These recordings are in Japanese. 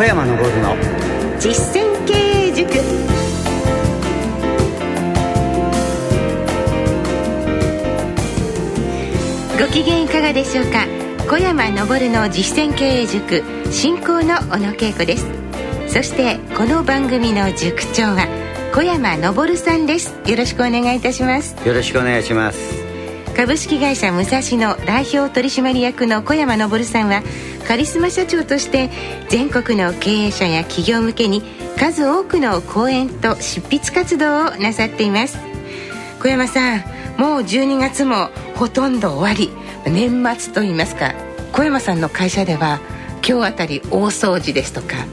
小山昇の。実践経営塾。ご機嫌いかがでしょうか？小山昇の実践経営塾進行の小野恵子です。そしてこの番組の塾長は小山昇さんです。よろしくお願いいたします。よろしくお願いします株式会社武蔵野代表取締役の小山昇さんはカリスマ社長として全国の経営者や企業向けに数多くの講演と執筆活動をなさっています。小山さんもう12月もほとんど終わり年末といいますか小山さんの会社では今日あたり大掃除ですとか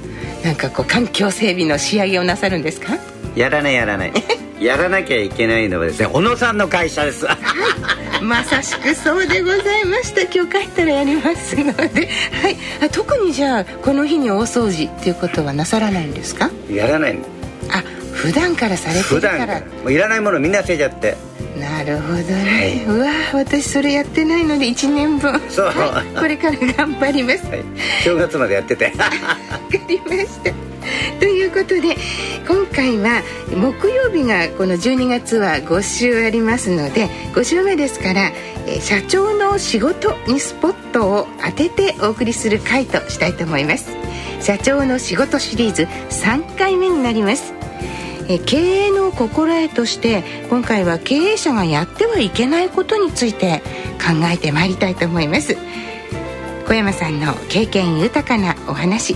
なんかこう環境整備の仕上げをなさるんですか？やらないやらない。やらなきゃいけないのはですね小野さんの会社です。まさしくそうでございました。今日帰ったらやりますので、はい、特にじゃあこの日に大掃除っていうことはなさらないんですか？やらないあ普段からされてるから。もういらないものみんな捨てちゃって。なるほどね、はい、うわ私それやってないので1年分。そう、これから頑張ります、はい、正月までやってて。わかりました。ということで今回は木曜日がこの12月は5週ありますので5週目ですから社長の仕事にスポットを当ててお送りする回としたいと思います。社長の仕事シリーズ3回目になります。え経営の心得として今回は経営者がやってはいけないことについて考えてまいりたいと思います。小山さんの経験豊かなお話。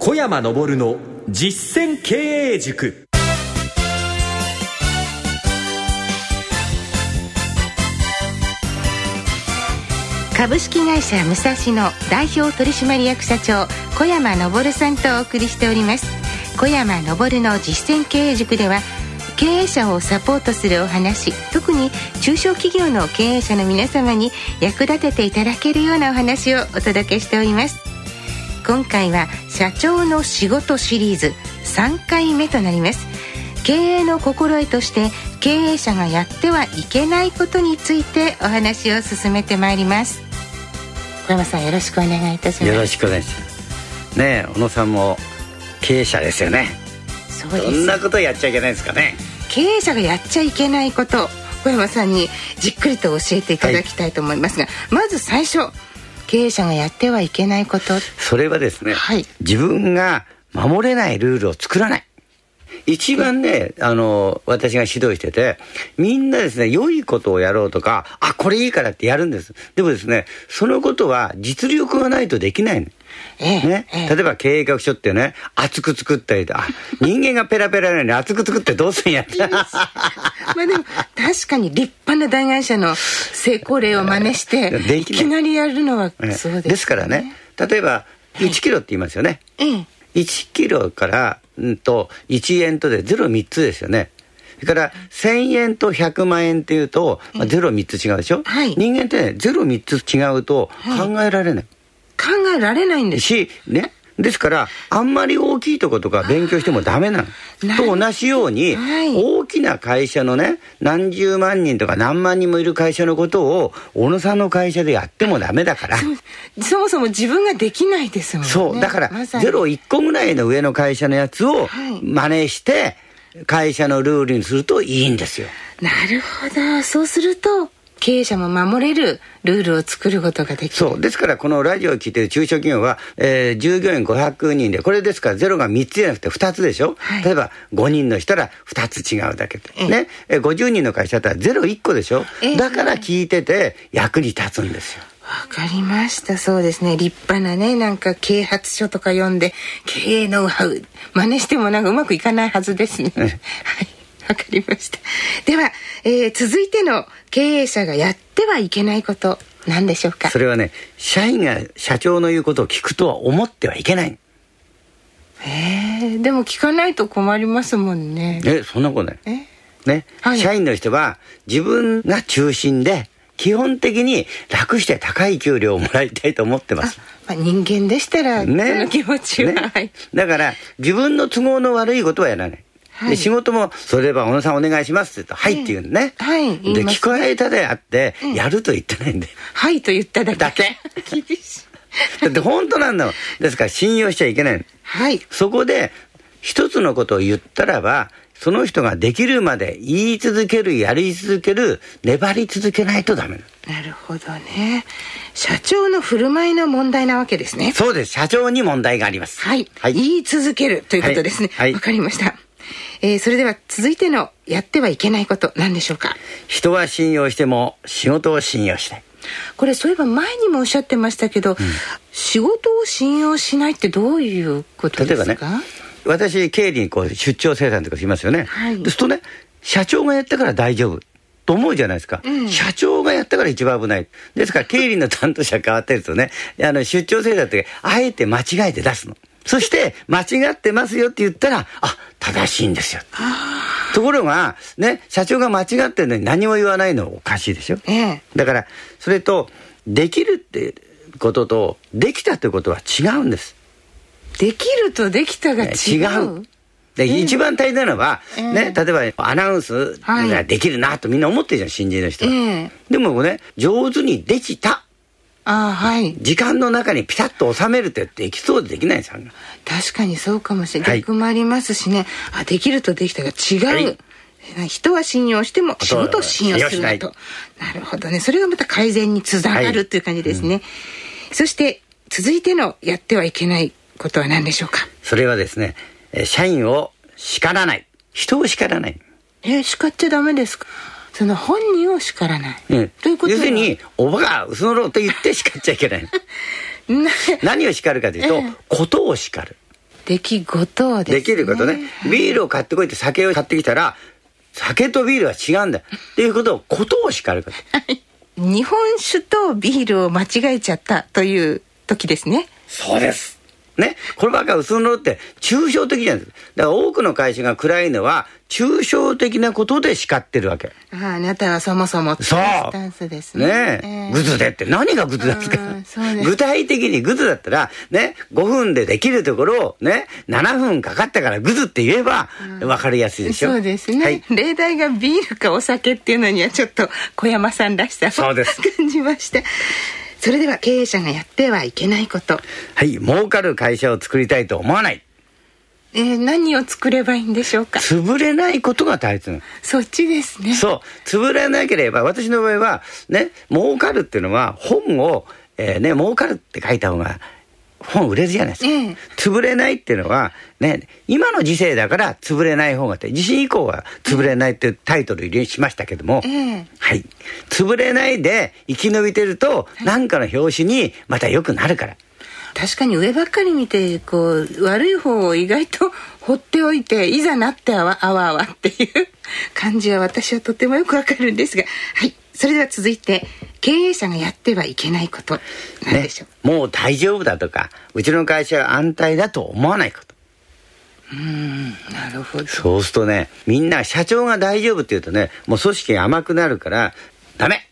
小山昇の実践経営塾。株式会社武蔵野代表取締役社長小山昇さんとお送りしております。小山昇の実践経営塾では経営者をサポートするお話特に中小企業の経営者の皆様に役立てていただけるようなお話をお届けしております。今回は社長の仕事シリーズ3回目となります。経営の心得として経営者がやってはいけないことについてお話を進めてまいります。小山さんよろしくお願いいたします。よろしくお願いします。ね小野さんも経営者ですよね。そうです。どんなことやっちゃいけないですかね。経営者がやっちゃいけないこと小山さんにじっくりと教えていただきたいと思いますが、はい、まず最初経営者がやってはいけないことそれはですね、はい、自分が守れないルールを作らない一番ね、あの、私が指導してて、みんなですね、良いことをやろうとか、あ、これいいからってやるんです。でもですね、そのことは実力がないとできないの。ね、例えば経営学書ってね、厚く作ったりあ、人間がペラペラなのに 厚く作ってどうするんやって。まあでも、確かに立派な大会社の成功例を真似して、いきなりやるのはそうです、ね、ですからね、例えば、1キロって言いますよね。ええ。1キロから、うんと、1円とで0、3つですよね。それから1000円と100万円っていうと、まあ、03つ違うでしょ、はい、人間ってね03つ違うと考えられない、考えられないんですしねですから、あんまり大きいとことか勉強してもダメなの。と同じように、はい、大きな会社のね、何十万人とか何万人もいる会社のことを、小野さんの会社でやってもダメだから。そもそも自分ができないですもんね。そう。だから、ゼロ1個ぐらいの上の会社のやつを真似して、会社のルールにするといいんですよ。なるほど。そうすると、経営者も守れるルールを作ることができる。そう。ですからこのラジオを聞いてる中小企業は、えー、従業員500人でこれですからゼロが3つじゃなくて2つでしょ、はい、例えば5人の人ら2つ違うだけで、ね。え50人の会社だったらゼロ1個でしょ、だから聞いてて役に立つんですよ。わかりました。そうですね。立派なね、なんか啓発書とか読んで、経営ノウハウ、真似してもなんかうまくいかないはずですね。はい。わかりました。では、えー、続いての経営者がやってはいけないこと何でしょうか？それはね社員が社長の言うことを聞くとは思ってはいけない。えー、でも聞かないと困りますもんね。えそんなことない。え？ね、はい。社員の人は自分が中心で基本的に楽して高い給料をもらいたいと思ってます。まあ、人間でしたら、その気持ちは、ね？はい。だから自分の都合の悪いことはやらない。はい。で仕事も「それでは小野さんお願いします」って言うと「はい」って言うのね、はい。で聞こえたであって、やると言ってないんではいと言っただけ。だけ。厳しいだって本当なんだもん。ですから信用しちゃいけないの。はい。そこで一つのことを言ったらばその人ができるまで言い続けるやり続ける粘り続けないとダメなるほどね。社長の振る舞いの問題なわけですね。そうです。社長に問題があります。はい、はい。言い続けるということですね。わ、はい。はい。かりました、えーそれでは続いてのやってはいけないこと何でしょうか？人は信用しても仕事を信用しないこれそういえば前にもおっしゃってましたけど、仕事を信用しないってどういうこと例えですか？ばね私経理にこう出張生産とかしますよね、はい。そうするとね社長がやったから大丈夫と思うじゃないですか、ん。社長がやったから一番危ない。ですから経理の担当者変わってるとねあの出張生産ってあえて間違えて出すのそして間違ってますよって言ったらあ正しいんですよ。ところがね社長が間違ってるのに何も言わないのはおかしいでしょ。ええ。だからそれとできるってこととできたってことは違うんです。できるとできたが違う。違う。で、一番大事なのは、ええ。ね、例えばアナウンスができるなとみんな思ってるじゃん、新人の人は。ええ。でもね、上手にできた。ああはい。時間の中にピタッと収めるってできそうでできないんですよ。確かにそうかもしれない、はい。逆もありますしね。あできるとできたが違う、はい。人は信用しても仕事を信用するな信と。なるほどね。それがまた改善につながはいるという感じですね、そして続いてのやってはいけないことは何でしょうか？それはですね、えー社員を叱らない。人を叱らない。え叱っちゃダメですか？その本人を叱らない、うんということは要するに、おバカ、嘘のろと言って叱っちゃいけない。な何を叱るかというと、ええことを叱る。出来事をです、ね、できることね。ビールを買ってこいって酒を買ってきたら、酒とビールは違うんだ。っていうことを、ことを叱ること。日本酒とビールを間違えちゃったという時ですねそうです。ね。こればっか嘘のろって抽象的なんです。だから多くの会社が暗いのは、抽象的なことで叱ってるわけ。あああなたはそもそもそうスタンスですねねえ。ええグズでって何がグズですか具体的にグズだったら、ね、5分でできるところをね、7分かかったからグズって言えば分かりやすいでしょ。そうですね、はい。例題がビールかお酒っていうのにはちょっと小山さんらしさをそうです 感じましたそれでは経営者がやってはいけないこと、はい。儲かる会社を作りたいと思わない。えー何を作ればいいんでしょうか？潰れないことが大切。そっちですねそう。潰れなければ、私の場合は、ね、儲かるっていうのは、本を、えーね、儲かるって書いた方が、本売れるじゃないですか。ええ潰れないっていうのは、ね、今の時世だから潰れない方がって、地震以降は潰れないっていうタイトル入れしましたけども、ええはい。潰れないで生き延びてると、なんかの表紙にまた良くなるから。確かに上ばっかり見てこう悪い方を意外と放っておいていざなってあわあわあわっていう感じは私はとてもよくわかるんですがはいそれでは続いて経営者がやってはいけないこと何でしょう、もう大丈夫だとか、うちの会社は安泰だと思わないこと。なるほど。そうするとね、みんな社長が大丈夫って言うとね、もう組織が甘くなるから、ダメ。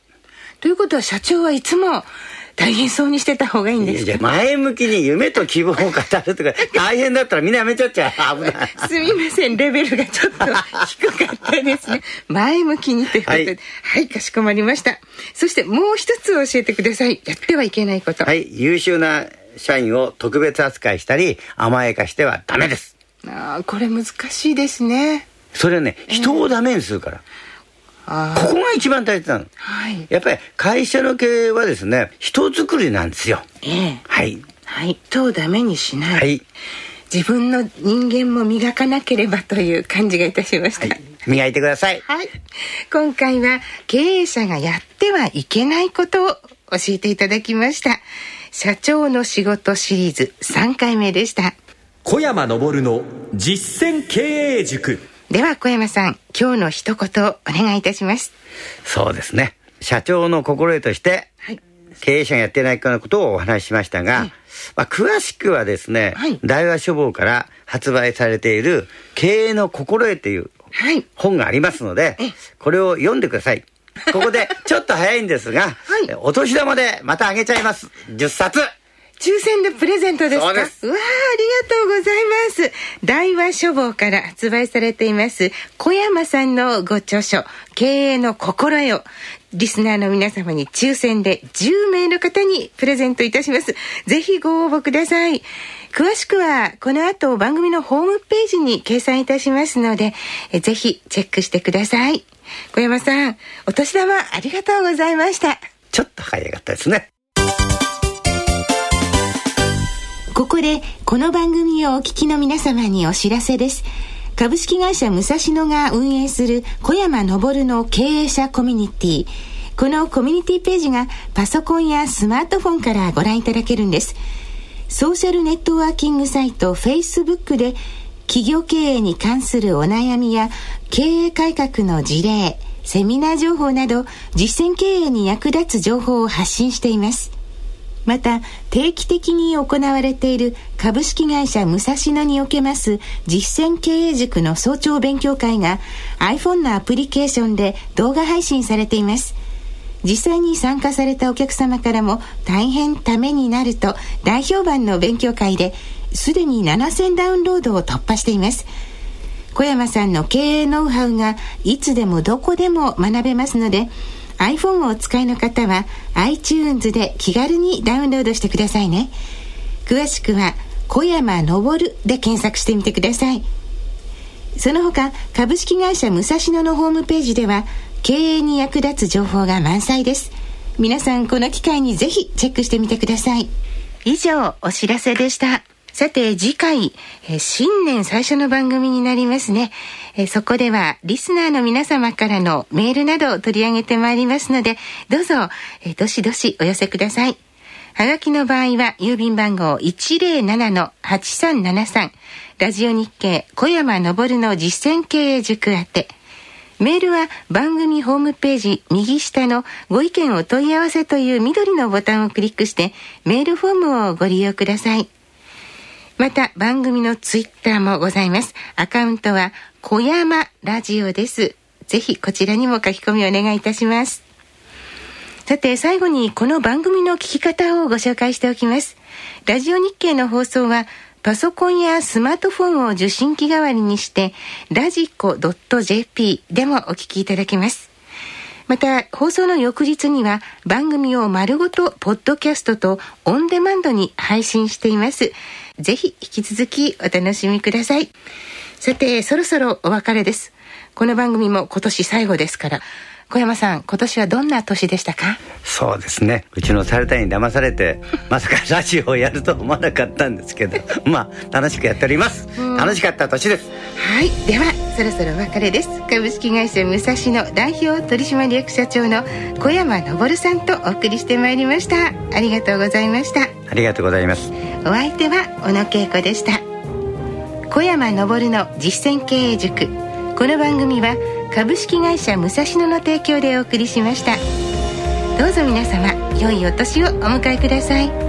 ということは社長はいつも大変そうにしてた方がいいんですか？前向きに夢と希望を語るとか、大変だったらみんなやめちゃっちゃう。危ない。すみませんレベルがちょっと低かったですね。前向きにということで。ははいい、かしこまりました。そしてもう一つ教えてください。やってはいけないこと、はい、優秀な社員を特別扱いしたり、甘やかしてはダメです。あーこれ難しいですね。それはね、人をダメにするから。あーここが一番大切なの。はいやっぱり会社の経営はですね、人作りなんですよ。ええはい。はい人をダメにしない、はい。自分の人間も磨かなければという感じがいたしました、はい。磨いてください。はい。今回は経営者がやってはいけないことを教えていただきました。社長の仕事シリーズ3回目でした。小山昇の実践経営塾では小山さん、今日の一言をお願いいたします。そうですね。社長の心得として、はい。経営者がやってないかのことをお話ししましたが、まあ、詳しくはですね、はい、大和書房から発売されている経営の心得という本がありますので、これを読んでください。ここで、ちょっと早いんですが、はい、お年玉でまたあげちゃいます。10冊。抽選でプレゼントですか？うわあ、ありがとうございます。大和書房から発売されています、小山さんのご著書、経営の心得を、リスナーの皆様に抽選で10名の方にプレゼントいたします。ぜひご応募ください。詳しくは、この後番組のホームページに掲載いたしますので、えぜひチェックしてください。小山さん、お年玉ありがとうございました。ちょっと早かったですね。ここで、この番組をお聞きの皆様にお知らせです。株式会社武蔵野が運営する小山昇の経営者コミュニティ。このコミュニティページがパソコンやスマートフォンからご覧いただけるんです。ソーシャルネットワーキングサイト Facebook で企業経営に関するお悩みや経営改革の事例、セミナー情報など実践経営に役立つ情報を発信しています。また定期的に行われている株式会社武蔵野におけます実践経営塾の早朝勉強会が iPhone のアプリケーションで動画配信されています。実際に参加されたお客様からも大変ためになると大評判の勉強会ですでに7000ダウンロードを突破しています。小山さんの経営ノウハウがいつでもどこでも学べますので iPhone をお使いの方は iTunes で気軽にダウンロードしてくださいね。詳しくは小山昇で検索してみてください。その他株式会社武蔵野のホームページでは経営に役立つ情報が満載です。皆さんこの機会にぜひチェックしてみてください。以上お知らせでした。さて次回、え新年最初の番組になりますね、えそこではリスナーの皆様からのメールなどを取り上げてまいりますのでどうぞ、えどしどしお寄せください。はがきの場合は郵便番号107-8373ラジオ日経小山昇の実践経営塾宛て。メールは番組ホームページ右下のご意見お問い合わせという緑のボタンをクリックしてメールフォームをご利用ください。また番組のツイッターもございます。アカウントは小山ラジオです。ぜひこちらにも書き込みお願いいたします。さて最後にこの番組の聞き方をご紹介しておきます。ラジオ日経の放送はパソコンやスマートフォンを受信機代わりにしてラジコ .jp でもお聞きいただけます。また放送の翌日には番組を丸ごとポッドキャストとオンデマンドに配信しています。ぜひ引き続きお楽しみください。さて、そろそろお別れです。この番組も今年最後ですから、小山さん、今年はどんな年でしたか？そうですね。うちのサルタに騙されて、まさかラジオをやると思わなかったんですけど、まあ、楽しくやっております。楽しかった年です。はい。では、そろそろお別れです。株式会社武蔵野代表取締役社長の小山昇さんとお送りしてまいりました。ありがとうございました。ありがとうございます。お相手は小野恵子でした。小山昇の実践経営塾。この番組は株式会社武蔵野の提供でお送りしました。どうぞ皆様良いお年をお迎えください。